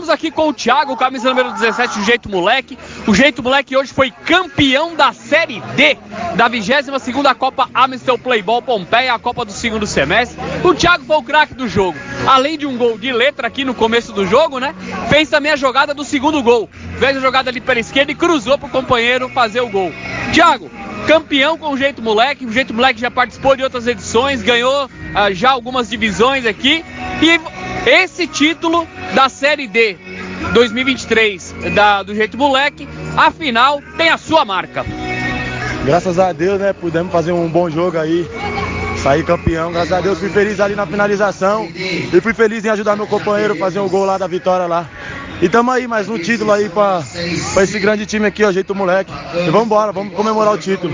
Estamos aqui com o Thiago, camisa número 17, o Jeito Moleque. O Jeito Moleque hoje foi campeão da Série D da 22ª Copa Amstel Playball Pompeia, a Copa do segundo semestre. O Thiago foi o craque do jogo. Além de um gol de letra aqui no começo do jogo, né? Fez também a jogada do segundo gol. Fez a jogada ali pela esquerda e cruzou pro companheiro fazer o gol. Thiago, campeão com o Jeito Moleque. O Jeito Moleque já participou de outras edições, ganhou uh, já algumas divisões aqui. E esse título da Série D 2023 da, do Jeito Moleque, afinal, tem a sua marca. Graças a Deus, né? Pudemos fazer um bom jogo aí. Sair campeão, graças a Deus, fui feliz ali na finalização e fui feliz em ajudar meu companheiro a fazer o um gol lá da vitória lá. E tamo aí, mais um título aí pra, pra esse grande time aqui, ó, Jeito Moleque. E vamos embora, vamos comemorar o título.